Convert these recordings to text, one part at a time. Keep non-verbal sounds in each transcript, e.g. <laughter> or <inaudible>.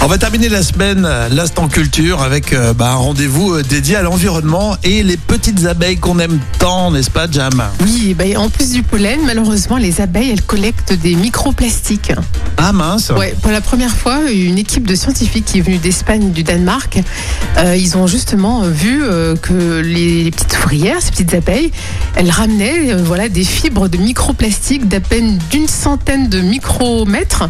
On va terminer la semaine, euh, l'instant culture, avec euh, bah, un rendez-vous euh, dédié à l'environnement et les petites abeilles qu'on aime tant, n'est-ce pas, Jam? Oui, ben, en plus du pollen, malheureusement, les abeilles, elles collectent des microplastiques. Ah mince Ouais, pour la première fois, une équipe de scientifiques qui est venue d'Espagne, du Danemark, euh, ils ont justement vu euh, que les, les petites ouvrières, ces petites abeilles, elles ramenaient voilà, des fibres de microplastiques d'à peine d'une centaine de micromètres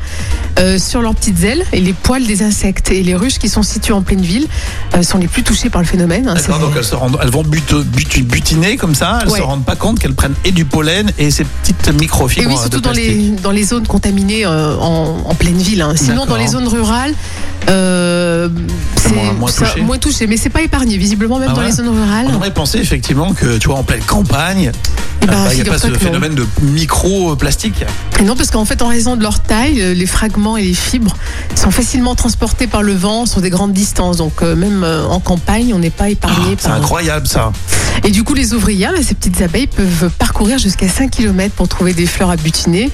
sur leurs petites ailes et les poils des insectes. Et les ruches qui sont situées en pleine ville euh, sont les plus touchées par le phénomène. hein. D'accord, C'est- donc elles, se rendent- elles vont but- but- butiner comme ça, elles Ouais. se rendent pas compte qu'elles prennent et du pollen et ces petites Et microfibres oui, de surtout dans les, dans les zones contaminées euh, en, en pleine ville. hein. Sinon, dans les zones rurales, euh, moins- moins touché. moins touché. Mais c'est pas épargné, visiblement, même Ah dans les zones rurales. On aurait pensé effectivement que, tu vois, en pleine campagne, Eh ben, euh, bah, il n'y a pas ce non. phénomène de micro-plastique. Non, parce qu'en fait, en raison de leur taille, euh, les fragments et les fibres sont facilement transportés par le vent sur des grandes distances. Donc, euh, même en campagne, on n'est pas épargné Ah, C'est incroyable ça. Et du coup, les ouvrières, ces petites abeilles, peuvent parcourir jusqu'à 5 km pour trouver des fleurs à butiner.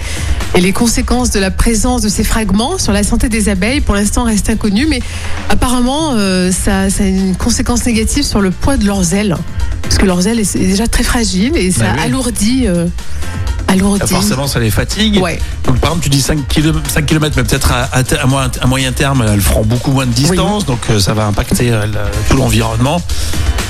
Et les conséquences de la présence de ces fragments sur la santé des abeilles, pour l'instant, restent inconnues. Mais apparemment, euh, ça, ça a une conséquence négative sur le poids de leurs ailes. Parce que leurs ailes est déjà très fragile et ça Bah oui. alourdit. euh, alourdit. Forcément, ça les fatigue. Ouais. Donc, par exemple, tu dis 5 km, 5 km mais peut-être à, à te- à moyen, terme, elles feront beaucoup moins de distance, donc euh, ça va impacter euh, tout l'environnement.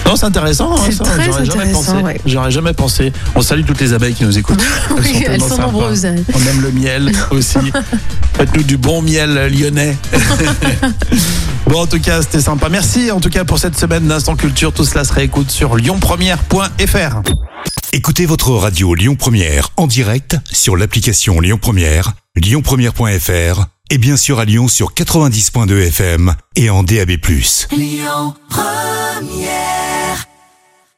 Non, c'est intéressant. hein, C'est ça, très J'aurais jamais pensé. ouais. J'aurais jamais pensé. On salue toutes les abeilles qui nous écoutent. Oui, elles sont nombreuses. On aime le miel aussi. <laughs> Faites-nous du bon miel lyonnais. <laughs> bon, en tout cas, c'était sympa. Merci en tout cas pour cette semaine d'Instant Culture. Tout cela se réécoute sur lyonpremière.fr. Écoutez votre radio Lyon Première en direct sur l'application Lyon Première, lyonpremière.fr et bien sûr à Lyon sur 90.2 FM et en DAB+. Lyon Première